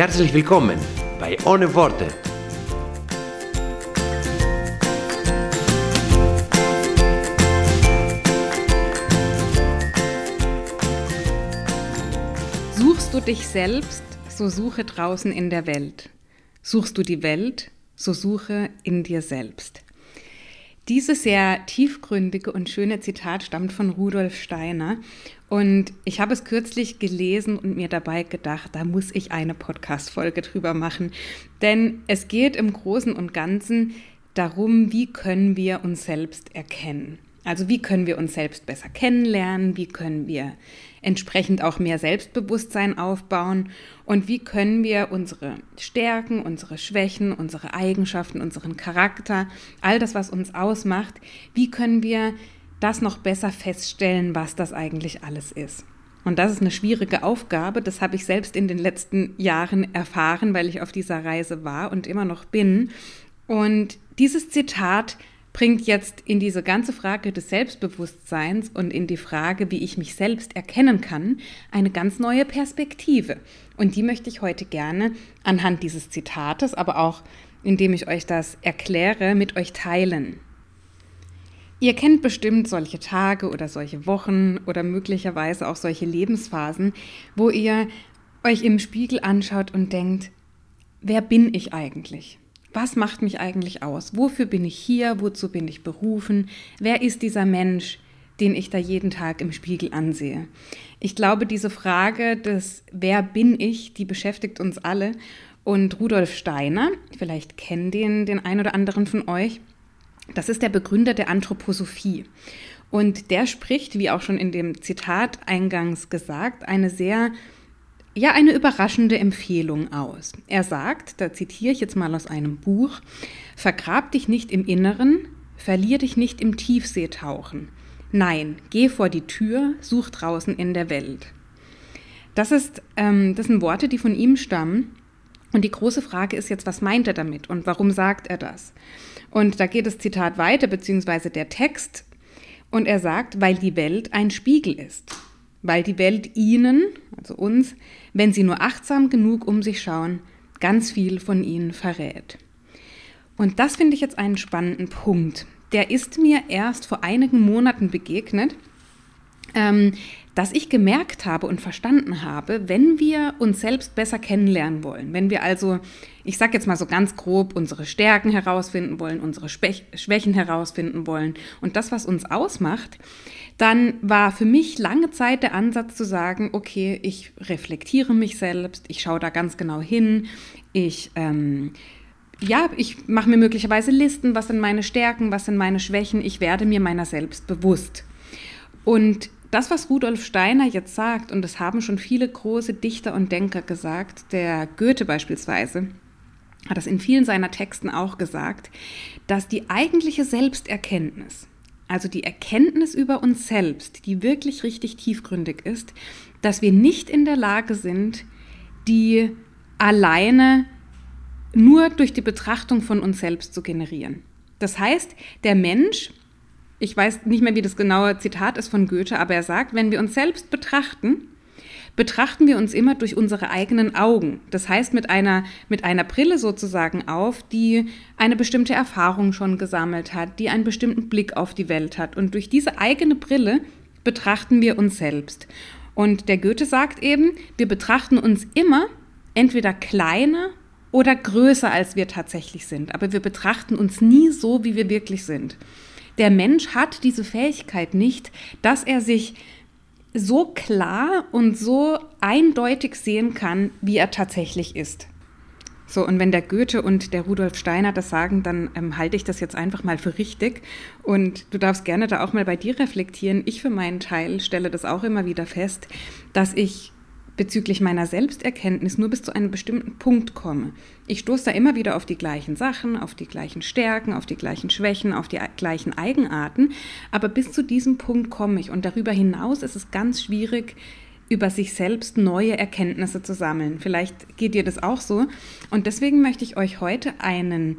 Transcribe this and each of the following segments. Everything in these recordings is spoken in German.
Herzlich willkommen bei Ohne Worte. Suchst du dich selbst, so suche draußen in der Welt. Suchst du die Welt, so suche in dir selbst. Dieses sehr tiefgründige und schöne Zitat stammt von Rudolf Steiner und ich habe es kürzlich gelesen und mir dabei gedacht, da muss ich eine Podcast-Folge drüber machen, denn es geht im Großen und Ganzen darum, wie können wir uns selbst erkennen. Also wie können wir uns selbst besser kennenlernen, wie können wir entsprechend auch mehr Selbstbewusstsein aufbauen? Und wie können wir unsere Stärken, unsere Schwächen, unsere Eigenschaften, unseren Charakter, all das, was uns ausmacht, wie können wir das noch besser feststellen, was das eigentlich alles ist. Und das ist eine schwierige Aufgabe, das habe ich selbst in den letzten Jahren erfahren, weil ich auf dieser Reise war und immer noch bin. Und dieses Zitat bringt jetzt in diese ganze Frage des Selbstbewusstseins und in die Frage, wie ich mich selbst erkennen kann, eine ganz neue Perspektive. Und die möchte ich heute gerne anhand dieses Zitates, aber auch indem ich euch das erkläre, mit euch teilen. Ihr kennt bestimmt solche Tage oder solche Wochen oder möglicherweise auch solche Lebensphasen, wo ihr euch im Spiegel anschaut und denkt, wer bin ich eigentlich? Was macht mich eigentlich aus? Wofür bin ich hier? Wozu bin ich berufen? Wer ist dieser Mensch, den ich da jeden Tag im Spiegel ansehe? Ich glaube, diese Frage des Wer bin ich, die beschäftigt uns alle. Und Rudolf Steiner, vielleicht kennen den den ein oder anderen von euch, das ist der Begründer der Anthroposophie. Und der spricht, wie auch schon in dem Zitat eingangs gesagt, eine sehr ja eine überraschende Empfehlung aus. Er sagt, da zitiere ich jetzt mal aus einem Buch, vergrab dich nicht im Inneren, verlier dich nicht im Tiefseetauchen. Nein, geh vor die Tür, such draußen in der Welt. Das, ist, ähm, das sind Worte, die von ihm stammen. Und die große Frage ist jetzt, was meint er damit und warum sagt er das? Und da geht das Zitat weiter, beziehungsweise der Text. Und er sagt, weil die Welt ein Spiegel ist weil die Welt ihnen, also uns, wenn sie nur achtsam genug um sich schauen, ganz viel von ihnen verrät. Und das finde ich jetzt einen spannenden Punkt. Der ist mir erst vor einigen Monaten begegnet, ähm, dass ich gemerkt habe und verstanden habe, wenn wir uns selbst besser kennenlernen wollen, wenn wir also, ich sage jetzt mal so ganz grob, unsere Stärken herausfinden wollen, unsere Schwächen herausfinden wollen und das, was uns ausmacht, dann war für mich lange Zeit der Ansatz zu sagen, okay, ich reflektiere mich selbst, ich schaue da ganz genau hin, ich ähm, ja, ich mache mir möglicherweise Listen, was sind meine Stärken, was sind meine Schwächen, ich werde mir meiner selbst bewusst. Und das, was Rudolf Steiner jetzt sagt, und das haben schon viele große Dichter und Denker gesagt, der Goethe beispielsweise, hat das in vielen seiner Texten auch gesagt, dass die eigentliche Selbsterkenntnis, also die Erkenntnis über uns selbst, die wirklich richtig tiefgründig ist, dass wir nicht in der Lage sind, die alleine nur durch die Betrachtung von uns selbst zu generieren. Das heißt, der Mensch, ich weiß nicht mehr, wie das genaue Zitat ist von Goethe, aber er sagt, wenn wir uns selbst betrachten, betrachten wir uns immer durch unsere eigenen Augen. Das heißt, mit einer, mit einer Brille sozusagen auf, die eine bestimmte Erfahrung schon gesammelt hat, die einen bestimmten Blick auf die Welt hat. Und durch diese eigene Brille betrachten wir uns selbst. Und der Goethe sagt eben, wir betrachten uns immer entweder kleiner oder größer, als wir tatsächlich sind. Aber wir betrachten uns nie so, wie wir wirklich sind. Der Mensch hat diese Fähigkeit nicht, dass er sich so klar und so eindeutig sehen kann, wie er tatsächlich ist. So, und wenn der Goethe und der Rudolf Steiner das sagen, dann ähm, halte ich das jetzt einfach mal für richtig. Und du darfst gerne da auch mal bei dir reflektieren. Ich für meinen Teil stelle das auch immer wieder fest, dass ich bezüglich meiner Selbsterkenntnis nur bis zu einem bestimmten Punkt komme. Ich stoße da immer wieder auf die gleichen Sachen, auf die gleichen Stärken, auf die gleichen Schwächen, auf die gleichen Eigenarten, aber bis zu diesem Punkt komme ich und darüber hinaus ist es ganz schwierig, über sich selbst neue Erkenntnisse zu sammeln. Vielleicht geht dir das auch so. Und deswegen möchte ich euch heute einen,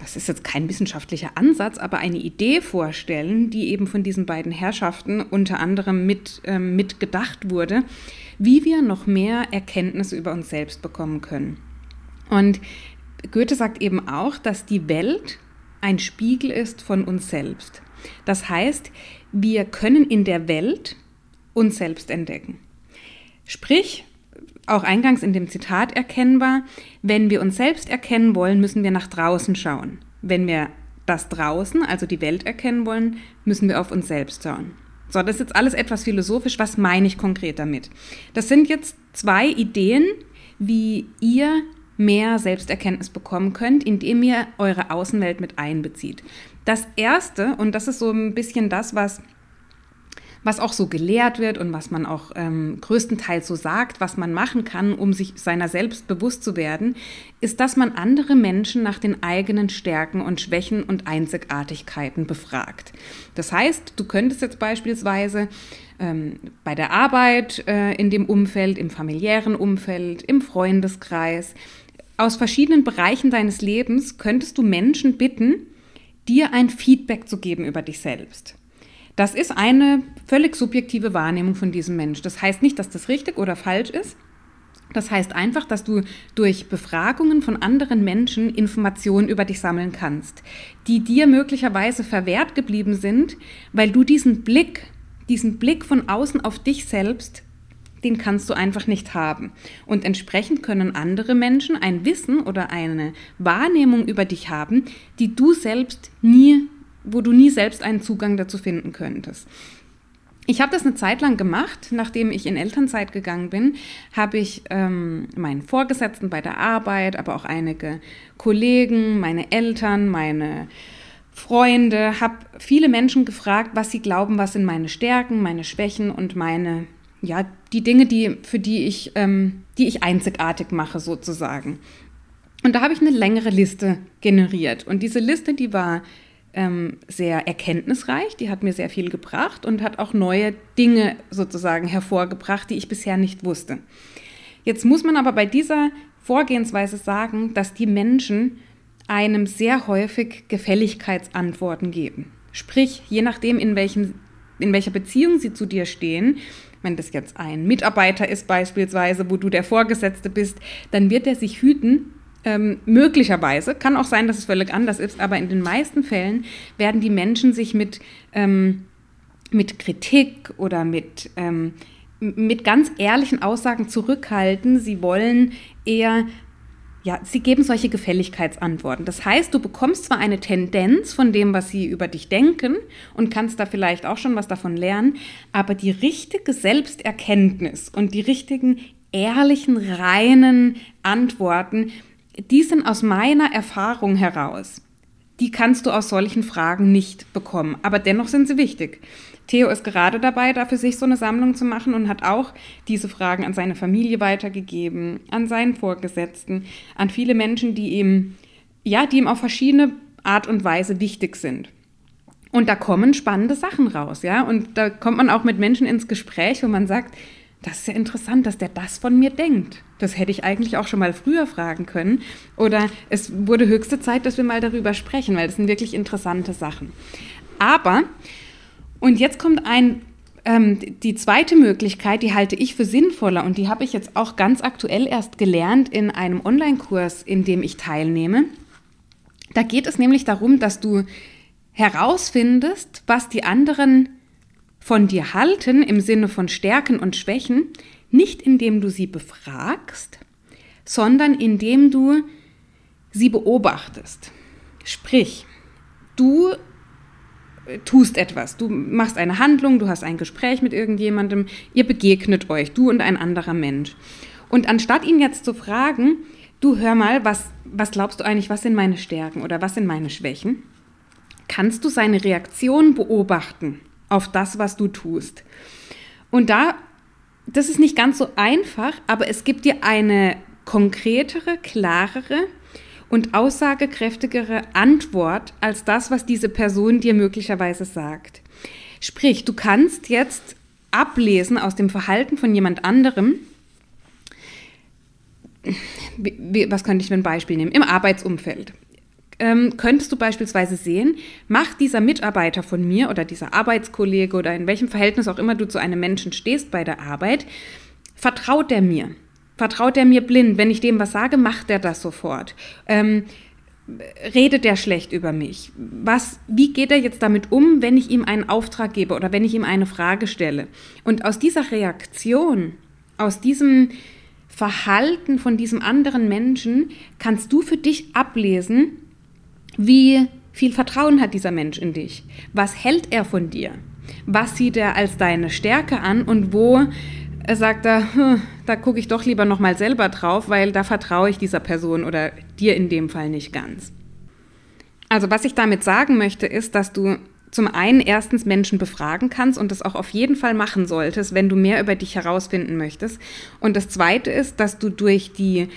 das ist jetzt kein wissenschaftlicher Ansatz, aber eine Idee vorstellen, die eben von diesen beiden Herrschaften unter anderem mit, äh, mitgedacht wurde, wie wir noch mehr Erkenntnisse über uns selbst bekommen können. Und Goethe sagt eben auch, dass die Welt ein Spiegel ist von uns selbst. Das heißt, wir können in der Welt uns selbst entdecken. Sprich, auch eingangs in dem Zitat erkennbar, wenn wir uns selbst erkennen wollen, müssen wir nach draußen schauen. Wenn wir das draußen, also die Welt erkennen wollen, müssen wir auf uns selbst schauen. So, das ist jetzt alles etwas philosophisch. Was meine ich konkret damit? Das sind jetzt zwei Ideen, wie ihr mehr Selbsterkenntnis bekommen könnt, indem ihr eure Außenwelt mit einbezieht. Das erste, und das ist so ein bisschen das, was was auch so gelehrt wird und was man auch ähm, größtenteils so sagt, was man machen kann, um sich seiner selbst bewusst zu werden, ist, dass man andere Menschen nach den eigenen Stärken und Schwächen und Einzigartigkeiten befragt. Das heißt, du könntest jetzt beispielsweise ähm, bei der Arbeit äh, in dem Umfeld, im familiären Umfeld, im Freundeskreis, aus verschiedenen Bereichen deines Lebens könntest du Menschen bitten, dir ein Feedback zu geben über dich selbst. Das ist eine völlig subjektive Wahrnehmung von diesem Mensch. Das heißt nicht, dass das richtig oder falsch ist. Das heißt einfach, dass du durch Befragungen von anderen Menschen Informationen über dich sammeln kannst, die dir möglicherweise verwehrt geblieben sind, weil du diesen Blick, diesen Blick von außen auf dich selbst, den kannst du einfach nicht haben. Und entsprechend können andere Menschen ein Wissen oder eine Wahrnehmung über dich haben, die du selbst nie wo du nie selbst einen Zugang dazu finden könntest. Ich habe das eine Zeit lang gemacht. Nachdem ich in Elternzeit gegangen bin, habe ich ähm, meinen Vorgesetzten bei der Arbeit, aber auch einige Kollegen, meine Eltern, meine Freunde, habe viele Menschen gefragt, was sie glauben, was sind meine Stärken, meine Schwächen und meine, ja, die Dinge, die, für die ich, ähm, die ich einzigartig mache sozusagen. Und da habe ich eine längere Liste generiert. Und diese Liste, die war ähm, sehr erkenntnisreich, die hat mir sehr viel gebracht und hat auch neue Dinge sozusagen hervorgebracht, die ich bisher nicht wusste. Jetzt muss man aber bei dieser Vorgehensweise sagen, dass die Menschen einem sehr häufig Gefälligkeitsantworten geben. Sprich, je nachdem, in, welchem, in welcher Beziehung sie zu dir stehen, wenn das jetzt ein Mitarbeiter ist beispielsweise, wo du der Vorgesetzte bist, dann wird er sich hüten, ähm, möglicherweise, kann auch sein, dass es völlig anders ist, aber in den meisten Fällen werden die Menschen sich mit, ähm, mit Kritik oder mit, ähm, mit ganz ehrlichen Aussagen zurückhalten. Sie wollen eher ja, sie geben solche Gefälligkeitsantworten. Das heißt, du bekommst zwar eine Tendenz von dem, was sie über dich denken und kannst da vielleicht auch schon was davon lernen, aber die richtige Selbsterkenntnis und die richtigen ehrlichen, reinen Antworten, die sind aus meiner Erfahrung heraus. Die kannst du aus solchen Fragen nicht bekommen, aber dennoch sind sie wichtig. Theo ist gerade dabei, da für sich so eine Sammlung zu machen und hat auch diese Fragen an seine Familie weitergegeben, an seinen Vorgesetzten, an viele Menschen, die ihm, ja, die ihm auf verschiedene Art und Weise wichtig sind. Und da kommen spannende Sachen raus, ja. Und da kommt man auch mit Menschen ins Gespräch, wo man sagt, das ist ja interessant, dass der das von mir denkt. Das hätte ich eigentlich auch schon mal früher fragen können. Oder es wurde höchste Zeit, dass wir mal darüber sprechen, weil das sind wirklich interessante Sachen. Aber, und jetzt kommt ein, ähm, die zweite Möglichkeit, die halte ich für sinnvoller und die habe ich jetzt auch ganz aktuell erst gelernt in einem Online-Kurs, in dem ich teilnehme. Da geht es nämlich darum, dass du herausfindest, was die anderen von dir halten im Sinne von Stärken und Schwächen, nicht indem du sie befragst, sondern indem du sie beobachtest. Sprich, du äh, tust etwas, du machst eine Handlung, du hast ein Gespräch mit irgendjemandem, ihr begegnet euch, du und ein anderer Mensch. Und anstatt ihn jetzt zu fragen, du hör mal, was, was glaubst du eigentlich, was sind meine Stärken oder was sind meine Schwächen, kannst du seine Reaktion beobachten auf das, was du tust. Und da das ist nicht ganz so einfach, aber es gibt dir eine konkretere, klarere und aussagekräftigere Antwort als das, was diese Person dir möglicherweise sagt. Sprich, du kannst jetzt ablesen aus dem Verhalten von jemand anderem, was könnte ich für ein Beispiel nehmen? Im Arbeitsumfeld. Ähm, könntest du beispielsweise sehen, macht dieser Mitarbeiter von mir oder dieser Arbeitskollege oder in welchem Verhältnis auch immer du zu einem Menschen stehst bei der Arbeit, vertraut er mir? Vertraut er mir blind? Wenn ich dem was sage, macht er das sofort. Ähm, redet er schlecht über mich? Was, wie geht er jetzt damit um, wenn ich ihm einen Auftrag gebe oder wenn ich ihm eine Frage stelle? Und aus dieser Reaktion, aus diesem Verhalten von diesem anderen Menschen kannst du für dich ablesen, wie viel Vertrauen hat dieser Mensch in dich? Was hält er von dir? Was sieht er als deine Stärke an und wo sagt er, hm, da gucke ich doch lieber nochmal selber drauf, weil da vertraue ich dieser Person oder dir in dem Fall nicht ganz. Also was ich damit sagen möchte, ist, dass du zum einen erstens Menschen befragen kannst und das auch auf jeden Fall machen solltest, wenn du mehr über dich herausfinden möchtest. Und das zweite ist, dass du durch die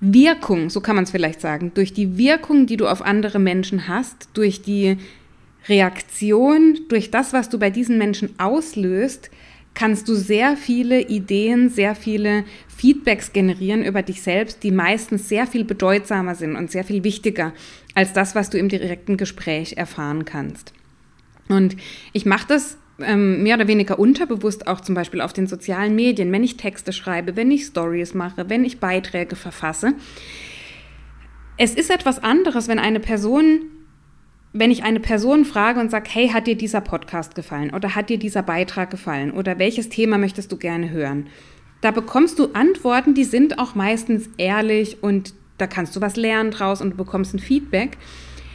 Wirkung, so kann man es vielleicht sagen, durch die Wirkung, die du auf andere Menschen hast, durch die Reaktion, durch das, was du bei diesen Menschen auslöst, kannst du sehr viele Ideen, sehr viele Feedbacks generieren über dich selbst, die meistens sehr viel bedeutsamer sind und sehr viel wichtiger als das, was du im direkten Gespräch erfahren kannst. Und ich mache das ähm, mehr oder weniger unterbewusst auch zum Beispiel auf den sozialen Medien, wenn ich Texte schreibe, wenn ich Stories mache, wenn ich Beiträge verfasse. Es ist etwas anderes, wenn eine Person wenn ich eine Person frage und sage, hey, hat dir dieser Podcast gefallen oder hat dir dieser Beitrag gefallen oder welches Thema möchtest du gerne hören? Da bekommst du Antworten, die sind auch meistens ehrlich und da kannst du was lernen draus und du bekommst ein Feedback.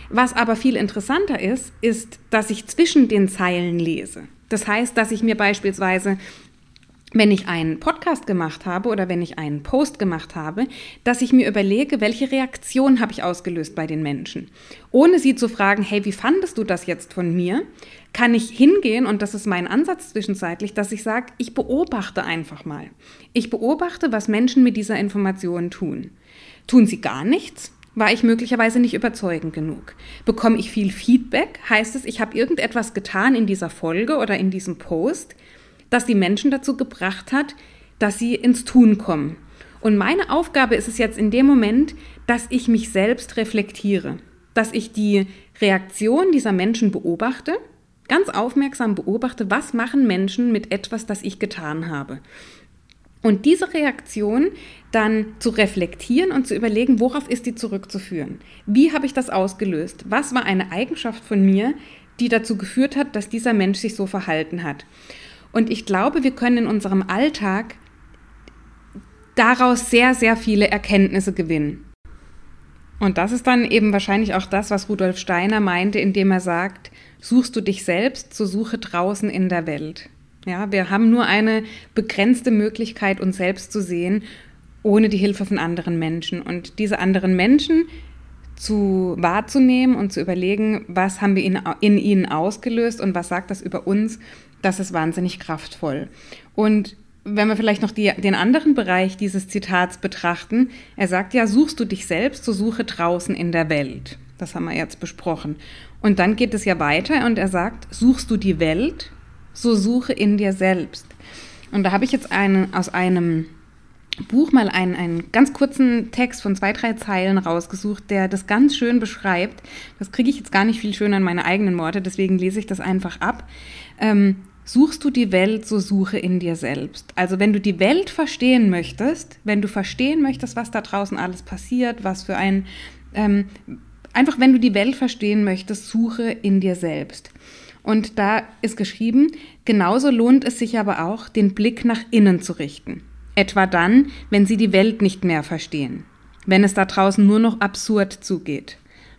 Was aber viel interessanter ist, ist, dass ich zwischen den Zeilen lese. Das heißt, dass ich mir beispielsweise wenn ich einen Podcast gemacht habe oder wenn ich einen Post gemacht habe, dass ich mir überlege, welche Reaktion habe ich ausgelöst bei den Menschen. Ohne sie zu fragen, hey, wie fandest du das jetzt von mir, kann ich hingehen, und das ist mein Ansatz zwischenzeitlich, dass ich sage, ich beobachte einfach mal. Ich beobachte, was Menschen mit dieser Information tun. Tun sie gar nichts? War ich möglicherweise nicht überzeugend genug? Bekomme ich viel Feedback? Heißt es, ich habe irgendetwas getan in dieser Folge oder in diesem Post, das die Menschen dazu gebracht hat, dass sie ins Tun kommen. Und meine Aufgabe ist es jetzt in dem Moment, dass ich mich selbst reflektiere, dass ich die Reaktion dieser Menschen beobachte, ganz aufmerksam beobachte, was machen Menschen mit etwas, das ich getan habe. Und diese Reaktion dann zu reflektieren und zu überlegen, worauf ist die zurückzuführen? Wie habe ich das ausgelöst? Was war eine Eigenschaft von mir, die dazu geführt hat, dass dieser Mensch sich so verhalten hat? Und ich glaube, wir können in unserem Alltag daraus sehr, sehr viele Erkenntnisse gewinnen. Und das ist dann eben wahrscheinlich auch das, was Rudolf Steiner meinte, indem er sagt, suchst du dich selbst, so suche draußen in der Welt. Ja, wir haben nur eine begrenzte Möglichkeit, uns selbst zu sehen, ohne die Hilfe von anderen Menschen. Und diese anderen Menschen zu wahrzunehmen und zu überlegen, was haben wir in, in ihnen ausgelöst und was sagt das über uns das ist wahnsinnig kraftvoll. Und wenn wir vielleicht noch die, den anderen Bereich dieses Zitats betrachten, er sagt ja, suchst du dich selbst, so suche draußen in der Welt. Das haben wir jetzt besprochen. Und dann geht es ja weiter und er sagt, suchst du die Welt, so suche in dir selbst. Und da habe ich jetzt einen, aus einem Buch mal einen, einen ganz kurzen Text von zwei, drei Zeilen rausgesucht, der das ganz schön beschreibt. Das kriege ich jetzt gar nicht viel schöner in meine eigenen Worte, deswegen lese ich das einfach ab. Ähm, Suchst du die Welt, so suche in dir selbst. Also wenn du die Welt verstehen möchtest, wenn du verstehen möchtest, was da draußen alles passiert, was für ein, ähm, einfach wenn du die Welt verstehen möchtest, suche in dir selbst. Und da ist geschrieben, genauso lohnt es sich aber auch, den Blick nach innen zu richten. Etwa dann, wenn sie die Welt nicht mehr verstehen, wenn es da draußen nur noch absurd zugeht.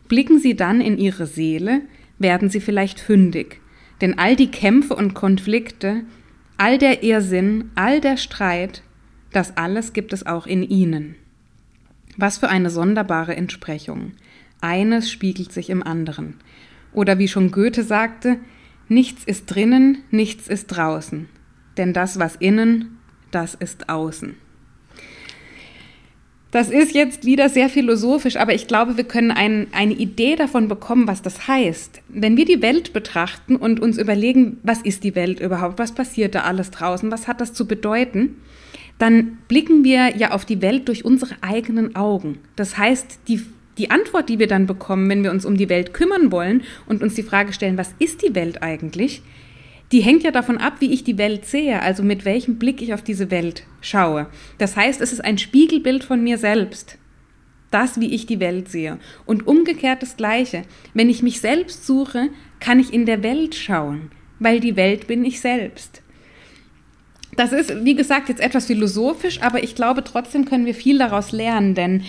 Blicken sie dann in ihre Seele, werden sie vielleicht fündig denn all die Kämpfe und Konflikte, all der Irrsinn, all der Streit, das alles gibt es auch in ihnen. Was für eine sonderbare Entsprechung. Eines spiegelt sich im anderen. Oder wie schon Goethe sagte, nichts ist drinnen, nichts ist draußen. Denn das, was innen, das ist außen. Das ist jetzt wieder sehr philosophisch, aber ich glaube, wir können ein, eine Idee davon bekommen, was das heißt. Wenn wir die Welt betrachten und uns überlegen, was ist die Welt überhaupt, was passiert da alles draußen, was hat das zu bedeuten, dann blicken wir ja auf die Welt durch unsere eigenen Augen. Das heißt, die, die Antwort, die wir dann bekommen, wenn wir uns um die Welt kümmern wollen und uns die Frage stellen, was ist die Welt eigentlich, die hängt ja davon ab, wie ich die Welt sehe, also mit welchem Blick ich auf diese Welt schaue. Das heißt, es ist ein Spiegelbild von mir selbst. Das, wie ich die Welt sehe. Und umgekehrt das Gleiche. Wenn ich mich selbst suche, kann ich in der Welt schauen, weil die Welt bin ich selbst. Das ist, wie gesagt, jetzt etwas philosophisch, aber ich glaube, trotzdem können wir viel daraus lernen, denn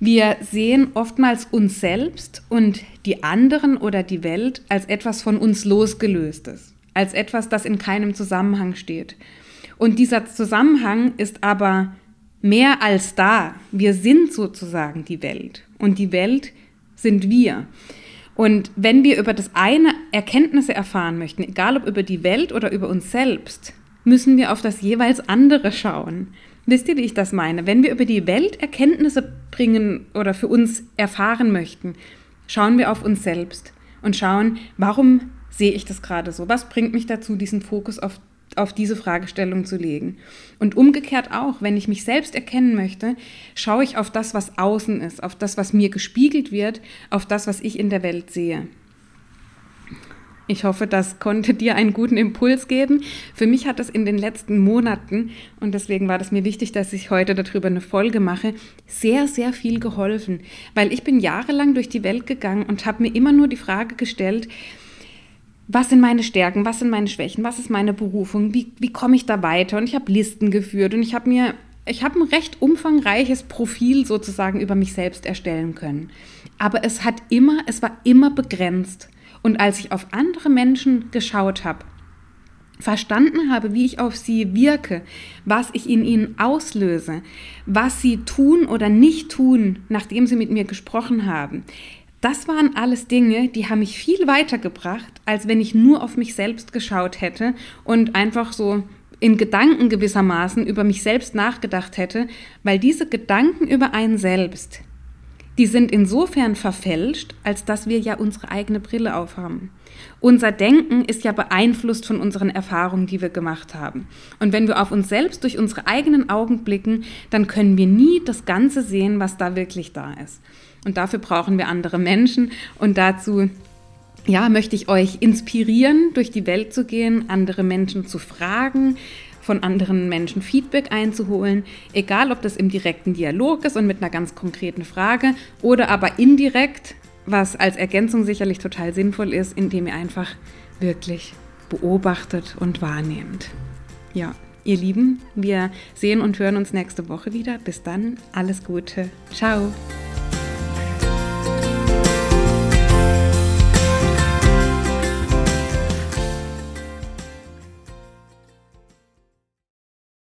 wir sehen oftmals uns selbst und die anderen oder die Welt als etwas von uns losgelöstes als etwas, das in keinem Zusammenhang steht. Und dieser Zusammenhang ist aber mehr als da. Wir sind sozusagen die Welt und die Welt sind wir. Und wenn wir über das eine Erkenntnisse erfahren möchten, egal ob über die Welt oder über uns selbst, müssen wir auf das jeweils andere schauen. Wisst ihr, wie ich das meine? Wenn wir über die Welt Erkenntnisse bringen oder für uns erfahren möchten, schauen wir auf uns selbst und schauen, warum sehe ich das gerade so? Was bringt mich dazu, diesen Fokus auf, auf diese Fragestellung zu legen? Und umgekehrt auch, wenn ich mich selbst erkennen möchte, schaue ich auf das, was außen ist, auf das, was mir gespiegelt wird, auf das, was ich in der Welt sehe. Ich hoffe, das konnte dir einen guten Impuls geben. Für mich hat es in den letzten Monaten, und deswegen war das mir wichtig, dass ich heute darüber eine Folge mache, sehr, sehr viel geholfen. Weil ich bin jahrelang durch die Welt gegangen und habe mir immer nur die Frage gestellt, was sind meine Stärken, was sind meine Schwächen, was ist meine Berufung, wie, wie komme ich da weiter? Und ich habe Listen geführt und ich habe mir, ich habe ein recht umfangreiches Profil sozusagen über mich selbst erstellen können. Aber es hat immer, es war immer begrenzt. Und als ich auf andere Menschen geschaut habe, verstanden habe, wie ich auf sie wirke, was ich in ihnen auslöse, was sie tun oder nicht tun, nachdem sie mit mir gesprochen haben, das waren alles Dinge, die haben mich viel weitergebracht, als wenn ich nur auf mich selbst geschaut hätte und einfach so in Gedanken gewissermaßen über mich selbst nachgedacht hätte, weil diese Gedanken über einen selbst, die sind insofern verfälscht, als dass wir ja unsere eigene Brille aufhaben. Unser Denken ist ja beeinflusst von unseren Erfahrungen, die wir gemacht haben. Und wenn wir auf uns selbst durch unsere eigenen Augen blicken, dann können wir nie das Ganze sehen, was da wirklich da ist. Und dafür brauchen wir andere Menschen. Und dazu ja, möchte ich euch inspirieren, durch die Welt zu gehen, andere Menschen zu fragen, von anderen Menschen Feedback einzuholen, egal ob das im direkten Dialog ist und mit einer ganz konkreten Frage oder aber indirekt, was als Ergänzung sicherlich total sinnvoll ist, indem ihr einfach wirklich beobachtet und wahrnehmt. Ja, ihr Lieben, wir sehen und hören uns nächste Woche wieder. Bis dann, alles Gute. Ciao.